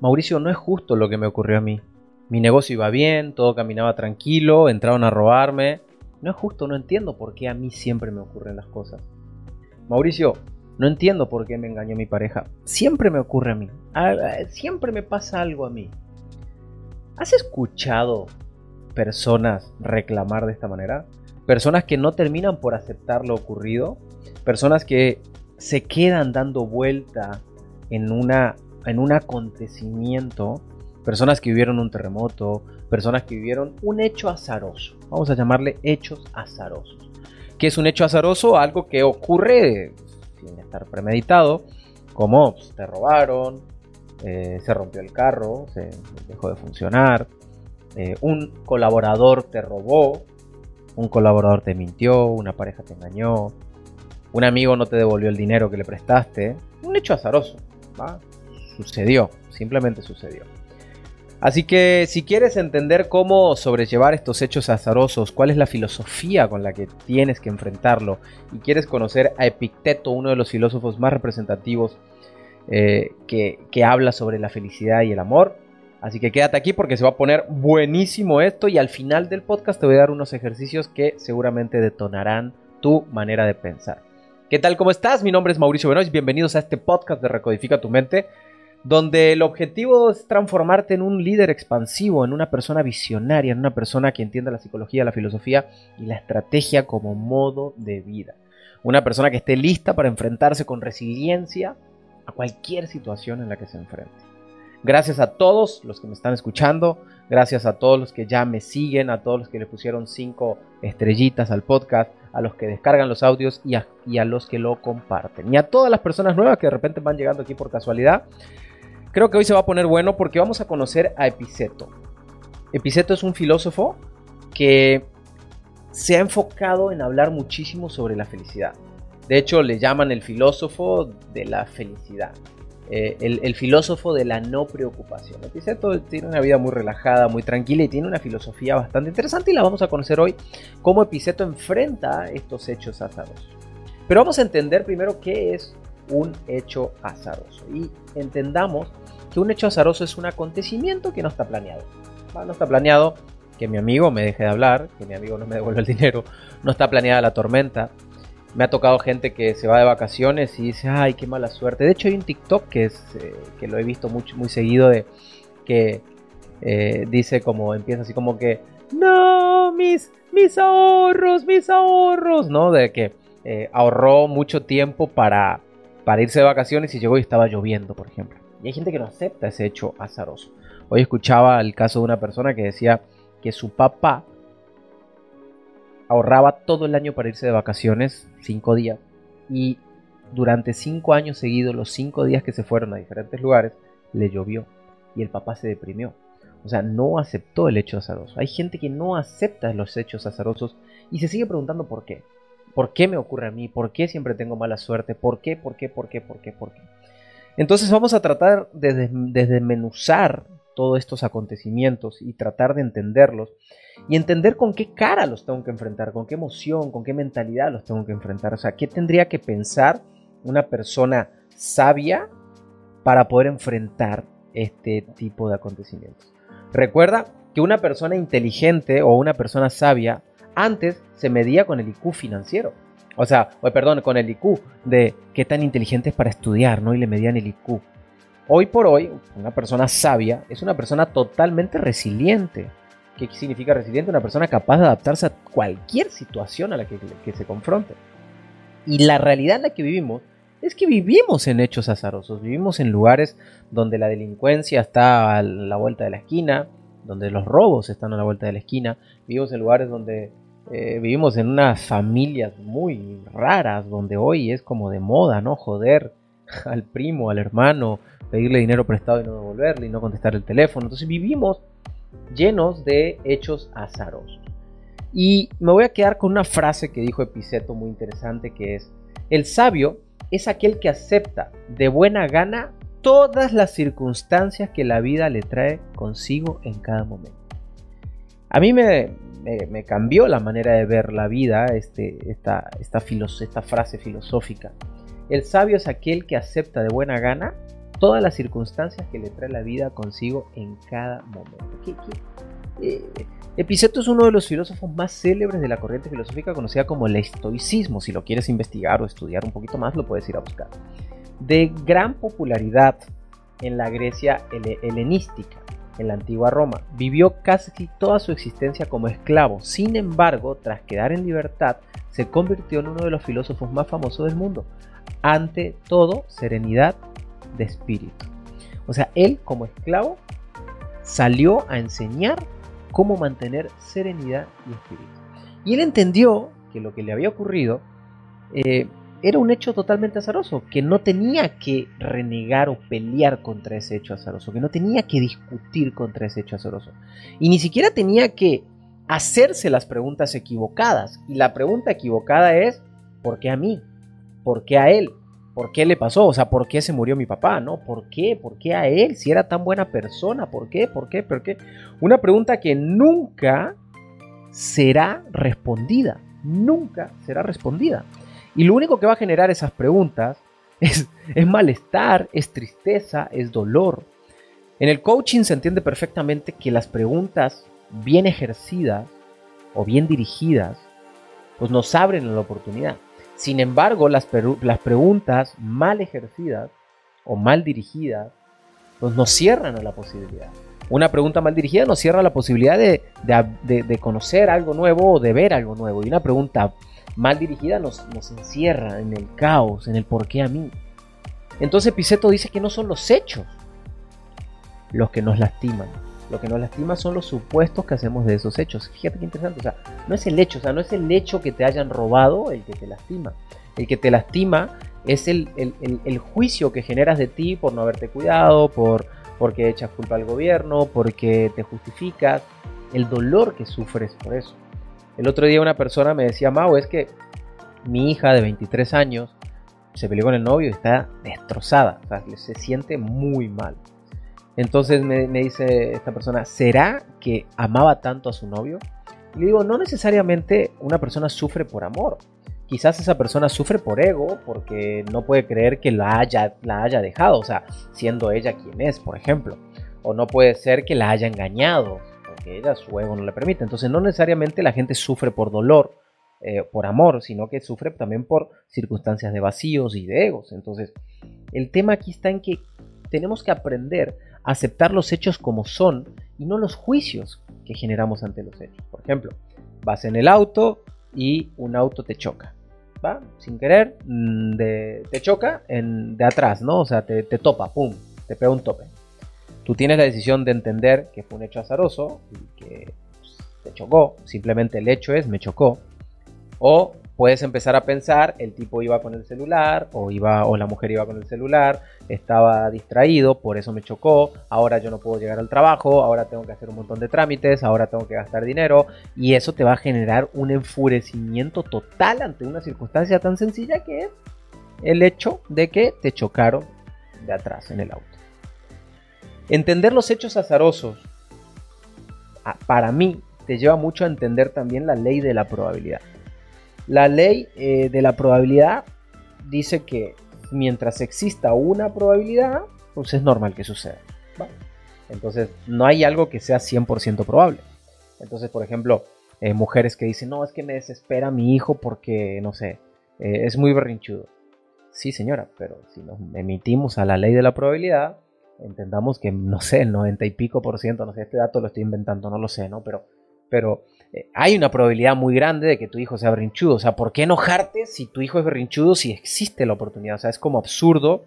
Mauricio, no es justo lo que me ocurrió a mí. Mi negocio iba bien, todo caminaba tranquilo, entraron a robarme. No es justo, no entiendo por qué a mí siempre me ocurren las cosas. Mauricio, no entiendo por qué me engañó mi pareja. Siempre me ocurre a mí. Siempre me pasa algo a mí. ¿Has escuchado personas reclamar de esta manera? Personas que no terminan por aceptar lo ocurrido. Personas que se quedan dando vuelta en, una, en un acontecimiento. Personas que vivieron un terremoto. Personas que vivieron un hecho azaroso. Vamos a llamarle hechos azarosos. ¿Qué es un hecho azaroso? Algo que ocurre sin estar premeditado. Como pues, te robaron, eh, se rompió el carro, se dejó de funcionar, eh, un colaborador te robó, un colaborador te mintió, una pareja te engañó, un amigo no te devolvió el dinero que le prestaste, un hecho azaroso, Sucedió, simplemente sucedió. Así que si quieres entender cómo sobrellevar estos hechos azarosos, cuál es la filosofía con la que tienes que enfrentarlo, y quieres conocer a Epicteto, uno de los filósofos más representativos eh, que, que habla sobre la felicidad y el amor. Así que quédate aquí porque se va a poner buenísimo esto y al final del podcast te voy a dar unos ejercicios que seguramente detonarán tu manera de pensar. ¿Qué tal? ¿Cómo estás? Mi nombre es Mauricio Benoist. Bienvenidos a este podcast de Recodifica tu mente, donde el objetivo es transformarte en un líder expansivo, en una persona visionaria, en una persona que entienda la psicología, la filosofía y la estrategia como modo de vida. Una persona que esté lista para enfrentarse con resiliencia a cualquier situación en la que se enfrente. Gracias a todos los que me están escuchando, gracias a todos los que ya me siguen, a todos los que le pusieron cinco estrellitas al podcast, a los que descargan los audios y a, y a los que lo comparten. Y a todas las personas nuevas que de repente van llegando aquí por casualidad. Creo que hoy se va a poner bueno porque vamos a conocer a Epiceto. Epiceto es un filósofo que se ha enfocado en hablar muchísimo sobre la felicidad. De hecho, le llaman el filósofo de la felicidad. Eh, el, filósofo de la no preocupación. Epiceto tiene una vida muy relajada, muy tranquila y tiene una filosofía bastante interesante y la vamos a conocer hoy cómo Epiceto enfrenta estos hechos azarosos. Pero vamos a entender primero qué es un hecho azaroso y entendamos que un hecho azaroso es un acontecimiento que no está planeado. No está planeado que mi amigo me deje de hablar, que mi amigo no me devuelva el dinero, no está planeada la tormenta, me ha tocado gente que se va de vacaciones y dice, ay, qué mala suerte. De hecho, hay un TikTok que, es, eh, que lo he visto mucho, muy seguido de que eh, dice como, empieza así como que, no, mis, mis ahorros, mis ahorros, ¿no? De que eh, ahorró mucho tiempo para, para irse de vacaciones y llegó y estaba lloviendo, por ejemplo. Y hay gente que no acepta ese hecho azaroso. Hoy escuchaba el caso de una persona que decía que su papá ahorraba todo el año para irse de vacaciones, cinco días, y durante cinco años seguidos, los cinco días que se fueron a diferentes lugares, le llovió y el papá se deprimió. O sea, no aceptó el hecho azaroso. Hay gente que no acepta los hechos azarosos y se sigue preguntando por qué. ¿Por qué me ocurre a mí? ¿Por qué siempre tengo mala suerte? ¿Por qué? ¿Por qué? ¿Por qué? ¿Por qué? ¿Por qué? Entonces vamos a tratar de desmenuzar todos estos acontecimientos y tratar de entenderlos y entender con qué cara los tengo que enfrentar, con qué emoción, con qué mentalidad los tengo que enfrentar. O sea, qué tendría que pensar una persona sabia para poder enfrentar este tipo de acontecimientos. Recuerda que una persona inteligente o una persona sabia antes se medía con el IQ financiero. O sea, perdón, con el IQ de qué tan inteligente es para estudiar, ¿no? Y le medían el IQ. Hoy por hoy, una persona sabia es una persona totalmente resiliente. ¿Qué significa resiliente? Una persona capaz de adaptarse a cualquier situación a la que, se confronte. Y la realidad en la que vivimos es que vivimos en hechos azarosos, vivimos en lugares donde la delincuencia está a la vuelta de la esquina, donde los robos están a la vuelta de la esquina, vivimos en lugares donde eh, vivimos en unas familias muy raras, donde hoy es como de moda, ¿no? Joder al primo, al hermano, pedirle dinero prestado y no devolverle y no contestar el teléfono. Entonces vivimos llenos de hechos azarosos. Y me voy a quedar con una frase que dijo Epiceto muy interesante que es, el sabio es aquel que acepta de buena gana todas las circunstancias que la vida le trae consigo en cada momento. A mí me, cambió la manera de ver la vida, este, esta, frase filosófica. El sabio es aquel que acepta de buena gana todas las circunstancias que le trae la vida consigo en cada momento. ¿Qué, eh, Epiceto es uno de los filósofos más célebres de la corriente filosófica conocida como el estoicismo. Si lo quieres investigar o estudiar un poquito más, lo puedes ir a buscar. De gran popularidad en la Grecia helenística, en la antigua Roma. Vivió casi toda su existencia como esclavo. Sin embargo, tras quedar en libertad, se convirtió en uno de los filósofos más famosos del mundo. Ante todo, serenidad de espíritu. O sea, él como esclavo salió a enseñar cómo mantener serenidad y espíritu. Y él entendió que lo que le había ocurrido eh, era un hecho totalmente azaroso, que no tenía que renegar o pelear contra ese hecho azaroso, que no tenía que discutir contra ese hecho azaroso. Y ni siquiera tenía que hacerse las preguntas equivocadas. Y la pregunta equivocada es, ¿por qué a mí? ¿Por qué a él? ¿Por qué le pasó? O sea, ¿por qué se murió mi papá? ¿No? ¿Por qué? ¿Por qué a él? Si era tan buena persona, ¿por qué? ¿Por qué? ¿Por qué? Una pregunta que nunca será respondida. Nunca será respondida. Y lo único que va a generar esas preguntas es, es malestar, es tristeza, es dolor. En el coaching se entiende perfectamente que las preguntas bien ejercidas o bien dirigidas, pues nos abren la oportunidad. Sin embargo, las, preguntas mal ejercidas o mal dirigidas, pues nos cierran a la posibilidad. Una pregunta mal dirigida nos cierra la posibilidad de, de, conocer algo nuevo o de ver algo nuevo. Y una pregunta mal dirigida nos, encierra en el caos, en el por qué a mí. Entonces Piseto dice que no son los hechos los que nos lastiman, lo que nos lastima son los supuestos que hacemos de esos hechos. Fíjate qué interesante. O sea, no es el hecho, o sea, no es el hecho que te hayan robado el que te lastima. El que te lastima es el, juicio que generas de ti por no haberte cuidado, por porque echas culpa al gobierno, porque te justificas, el dolor que sufres por eso. El otro día una persona me decía, Mau, es que mi hija de 23 años se peleó con el novio y está destrozada, o sea, se siente muy mal. Entonces me, dice esta persona, ¿será que amaba tanto a su novio? Y le digo, no necesariamente una persona sufre por amor. Quizás esa persona sufre por ego porque no puede creer que la haya, la haya dejado, o sea, siendo ella quien es, por ejemplo. O no puede ser que la haya engañado, porque ella su ego no le permite. Entonces no necesariamente la gente sufre por dolor, eh, por amor, sino que sufre también por circunstancias de vacíos y de egos. Entonces, el tema aquí está en que tenemos que aprender aceptar los hechos como son y no los juicios que generamos ante los hechos. Por ejemplo, vas en el auto y un auto te choca, ¿va? Sin querer, mm, te choca en, de atrás, ¿no? O sea, te, te topa, ¡pum! Te pega un tope. Tú tienes la decisión de entender que fue un hecho azaroso y que pues, te chocó, simplemente el hecho es me chocó. O puedes empezar a pensar, el tipo iba con el celular o iba o la mujer iba con el celular, estaba distraído, por eso me chocó, ahora yo no puedo llegar al trabajo, ahora tengo que hacer un montón de trámites, ahora tengo que gastar dinero y eso te va a generar un enfurecimiento total ante una circunstancia tan sencilla que es el hecho de que te chocaron de atrás en el auto. Entender los hechos azarosos para mí te lleva mucho a entender también la ley de la probabilidad. La ley eh, de la probabilidad dice que mientras exista una probabilidad, pues es normal que suceda. Entonces, no hay algo que sea 100% probable. Entonces, por ejemplo, eh, mujeres que dicen, no, es que me desespera mi hijo porque, no sé, eh, es muy berrinchudo. Sí, señora, pero si nos emitimos a la ley de la probabilidad, entendamos que, no sé, el 90 y pico por ciento, no sé, este dato lo estoy inventando, no lo sé, ¿no? Pero, pero eh, hay una probabilidad muy grande de que tu hijo sea berrinchudo. O sea, ¿por qué enojarte si tu hijo es berrinchudo si existe la oportunidad? O sea, es como absurdo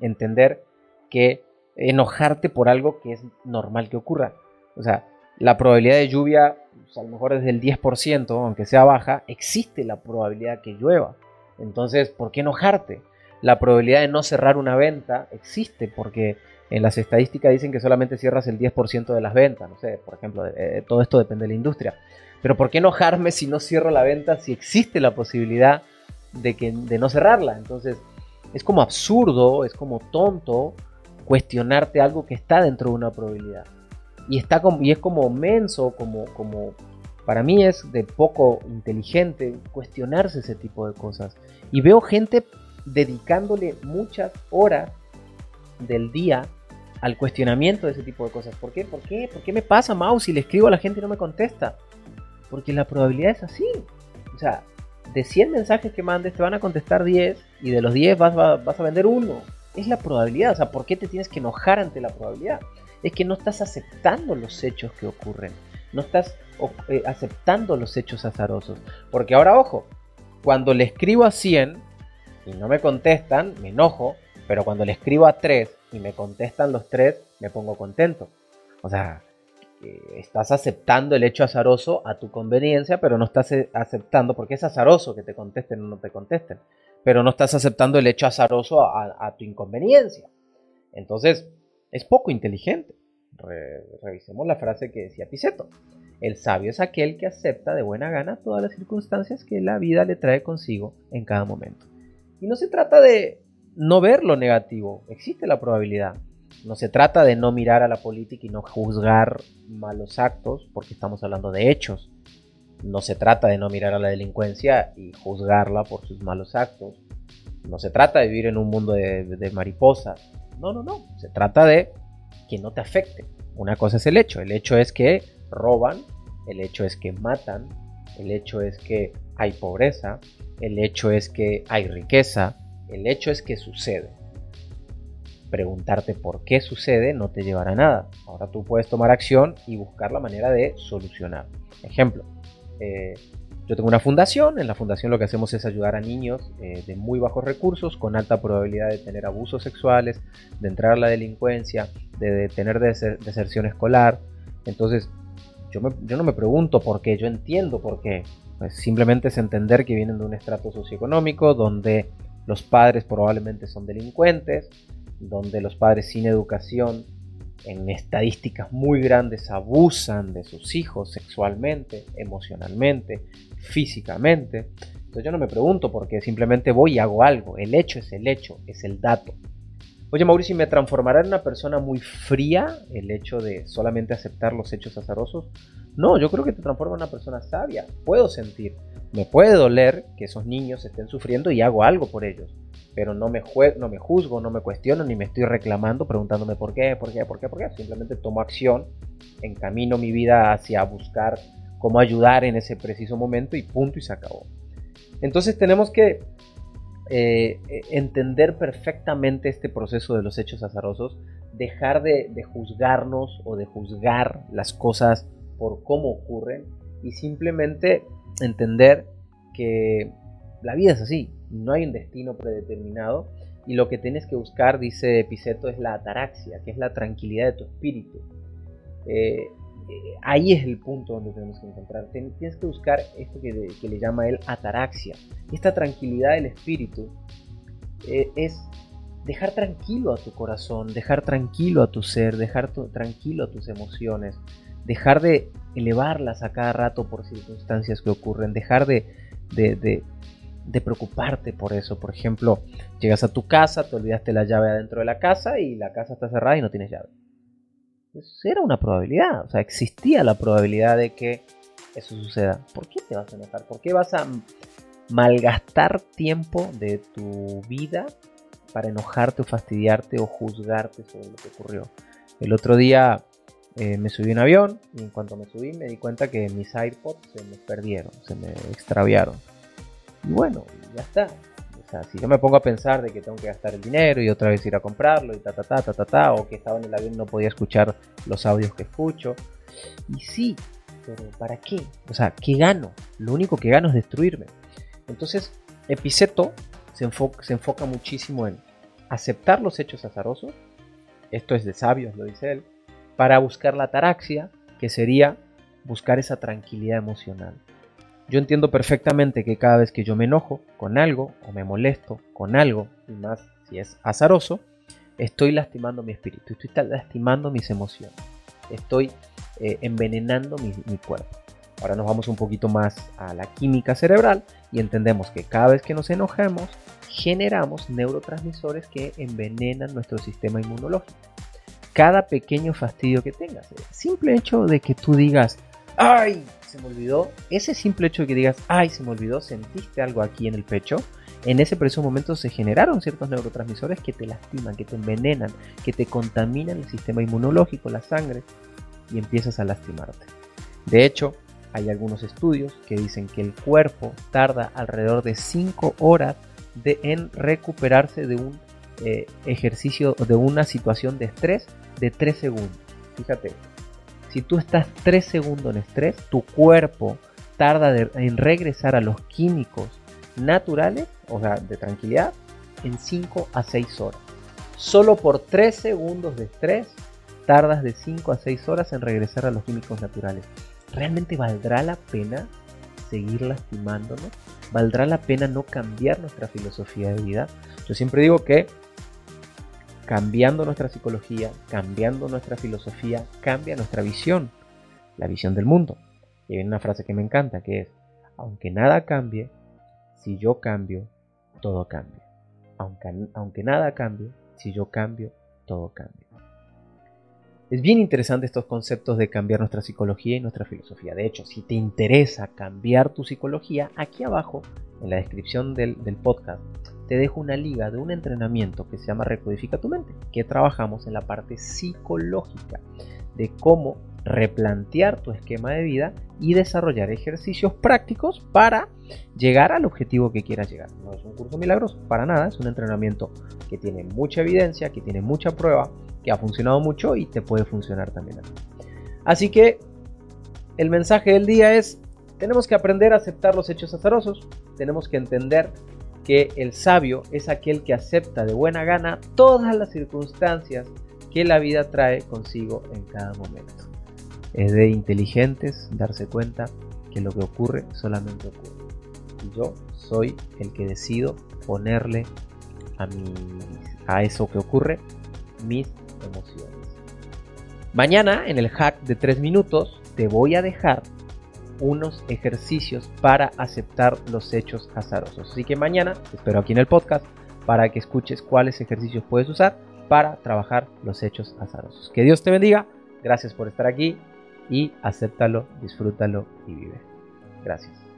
entender que enojarte por algo que es normal que ocurra. O sea, la probabilidad de lluvia, pues, a lo mejor es del 10%, aunque sea baja, existe la probabilidad que llueva. Entonces, ¿por qué enojarte? La probabilidad de no cerrar una venta existe porque en las estadísticas dicen que solamente cierras el 10% de las ventas. No sé, por ejemplo, eh, todo esto depende de la industria. Pero ¿por qué enojarme si no cierro la venta si existe la posibilidad de, que, de no cerrarla? Entonces, es como absurdo, es como tonto cuestionarte algo que está dentro de una probabilidad. Y, está y es como menso, como, como para mí es de poco inteligente cuestionarse ese tipo de cosas. Y veo gente dedicándole muchas horas del día al cuestionamiento de ese tipo de cosas. ¿Por qué? ¿Por qué? ¿Por qué me pasa, Mau, si le escribo a la gente y no me contesta? Porque la probabilidad es así. O sea, de 100 mensajes que mandes te van a contestar 10 y de los 10 vas, vas a vender uno. Es la probabilidad. O sea, ¿por qué te tienes que enojar ante la probabilidad? Es que no estás aceptando los hechos que ocurren. No estás eh, aceptando los hechos azarosos. Porque ahora, ojo, cuando le escribo a 100 y no me contestan, me enojo. Pero cuando le escribo a 3 y me contestan los 3, me pongo contento. O sea, eh, estás aceptando el hecho azaroso a tu conveniencia, pero no estás eh, aceptando, porque es azaroso que te contesten o no te contesten, pero no estás aceptando el hecho azaroso a, tu inconveniencia. Entonces, es poco inteligente. revisemos la frase que decía Piseto. El sabio es aquel que acepta de buena gana todas las circunstancias que la vida le trae consigo en cada momento. Y no se trata de no ver lo negativo, existe la probabilidad. No se trata de no mirar a la política y no juzgar malos actos, porque estamos hablando de hechos. No se trata de no mirar a la delincuencia y juzgarla por sus malos actos. No se trata de vivir en un mundo de, mariposas. No, no, no. Se trata de que no te afecte. Una cosa es el hecho. El hecho es que roban, el hecho es que matan, el hecho es que hay pobreza, el hecho es que hay riqueza, el hecho es que sucede. Preguntarte por qué sucede no te llevará a nada. Ahora tú puedes tomar acción y buscar la manera de solucionar. Ejemplo, eh, yo tengo una fundación, en la fundación lo que hacemos es ayudar a niños eh, de muy bajos recursos, con alta probabilidad de tener abusos sexuales, de entrar a la delincuencia, de, tener deserción escolar. Entonces, yo, yo, no me pregunto por qué, yo entiendo por qué. Pues simplemente es entender que vienen de un estrato socioeconómico donde los padres probablemente son delincuentes, donde los padres sin educación en estadísticas muy grandes abusan de sus hijos sexualmente, emocionalmente, físicamente. Entonces yo no me pregunto porque simplemente voy y hago algo. El hecho es el hecho, es el dato. Oye Mauricio, ¿me transformará en una persona muy fría el hecho de solamente aceptar los hechos azarosos? No, yo creo que te transforma en una persona sabia. Puedo sentir, me puede doler que esos niños estén sufriendo y hago algo por ellos pero no me, no me juzgo, no me cuestiono, ni me estoy reclamando, preguntándome por qué, por qué, por qué, por qué. Simplemente tomo acción, encamino mi vida hacia buscar cómo ayudar en ese preciso momento y punto y se acabó. Entonces tenemos que eh, entender perfectamente este proceso de los hechos azarosos, dejar de, de juzgarnos o de juzgar las cosas por cómo ocurren y simplemente entender que la vida es así, no hay un destino predeterminado y lo que tienes que buscar, dice Piseto, es la ataraxia, que es la tranquilidad de tu espíritu. Eh, eh, ahí es el punto donde tenemos que encontrar. Tienes que buscar esto que, le llama él ataraxia. Esta tranquilidad del espíritu eh, es dejar tranquilo a tu corazón, dejar tranquilo a tu ser, dejar tranquilo a tus emociones, dejar de elevarlas a cada rato por circunstancias que ocurren, dejar de, de preocuparte por eso. Por ejemplo, llegas a tu casa, te olvidaste la llave adentro de la casa y la casa está cerrada y no tienes llave. Era una probabilidad, o sea, existía la probabilidad de que eso suceda. ¿Por qué te vas a enojar? ¿Por qué vas a malgastar tiempo de tu vida para enojarte o fastidiarte o juzgarte sobre lo que ocurrió? El otro día eh, me subí a un avión y en cuanto me subí me di cuenta que mis AirPods se me perdieron, se me extraviaron. Y bueno, ya está. O sea, si yo me pongo a pensar de que tengo que gastar el dinero y otra vez ir a comprarlo y ta ta ta ta ta, ta o que estaba en el avión y no podía escuchar los audios que escucho. Y sí, pero ¿para qué? O sea, ¿qué gano? Lo único que gano es destruirme. Entonces, Epiceto se enfoca, se enfoca muchísimo en aceptar los hechos azarosos, esto es de sabios, lo dice él, para buscar la ataraxia, que sería buscar esa tranquilidad emocional. Yo entiendo perfectamente que cada vez que yo me enojo con algo o me molesto con algo, y más si es azaroso, estoy lastimando mi espíritu, estoy lastimando mis emociones, estoy eh, envenenando mi, mi cuerpo. Ahora nos vamos un poquito más a la química cerebral y entendemos que cada vez que nos enojamos generamos neurotransmisores que envenenan nuestro sistema inmunológico. Cada pequeño fastidio que tengas, el simple hecho de que tú digas, ¡ay! Se me olvidó. Ese simple hecho de que digas, ¡ay! Se me olvidó, sentiste algo aquí en el pecho. En ese preciso momento se generaron ciertos neurotransmisores que te lastiman, que te envenenan, que te contaminan el sistema inmunológico, la sangre, y empiezas a lastimarte. De hecho, hay algunos estudios que dicen que el cuerpo tarda alrededor de 5 horas en recuperarse de un eh, ejercicio, de una situación de estrés de 3 segundos. Fíjate, si tú estás 3 segundos en estrés, tu cuerpo tarda en regresar a los químicos naturales, o sea, de tranquilidad, en 5 a 6 horas. Solo por 3 segundos de estrés tardas de 5 a 6 horas en regresar a los químicos naturales. ¿Realmente valdrá la pena seguir lastimándonos? ¿Valdrá la pena no cambiar nuestra filosofía de vida? Yo siempre digo que cambiando nuestra psicología, cambiando nuestra filosofía, cambia nuestra visión, la visión del mundo. Y hay una frase que me encanta, que es, aunque nada cambie, si yo cambio, todo cambia. Aunque, aunque nada cambie, si yo cambio, todo cambia. Es bien interesante estos conceptos de cambiar nuestra psicología y nuestra filosofía. De hecho, si te interesa cambiar tu psicología, aquí abajo, en la descripción del, podcast, te dejo una liga de un entrenamiento que se llama Recodifica tu mente, que trabajamos en la parte psicológica de cómo replantear tu esquema de vida y desarrollar ejercicios prácticos para llegar al objetivo que quieras llegar. No es un curso milagroso, para nada, es un entrenamiento que tiene mucha evidencia, que tiene mucha prueba, que ha funcionado mucho y te puede funcionar también a ti. Así que el mensaje del día es, tenemos que aprender a aceptar los hechos azarosos, tenemos que entender que el sabio es aquel que acepta de buena gana todas las circunstancias que la vida trae consigo en cada momento. Es de inteligentes darse cuenta que lo que ocurre solamente ocurre. Y yo soy el que decido ponerle a, a eso que ocurre mis emociones. Mañana en el hack de 3 minutos te voy a dejar unos ejercicios para aceptar los hechos azarosos. Así que mañana te espero aquí en el podcast para que escuches cuáles ejercicios puedes usar para trabajar los hechos azarosos. Que Dios te bendiga, gracias por estar aquí y acéptalo, disfrútalo y vive. Gracias.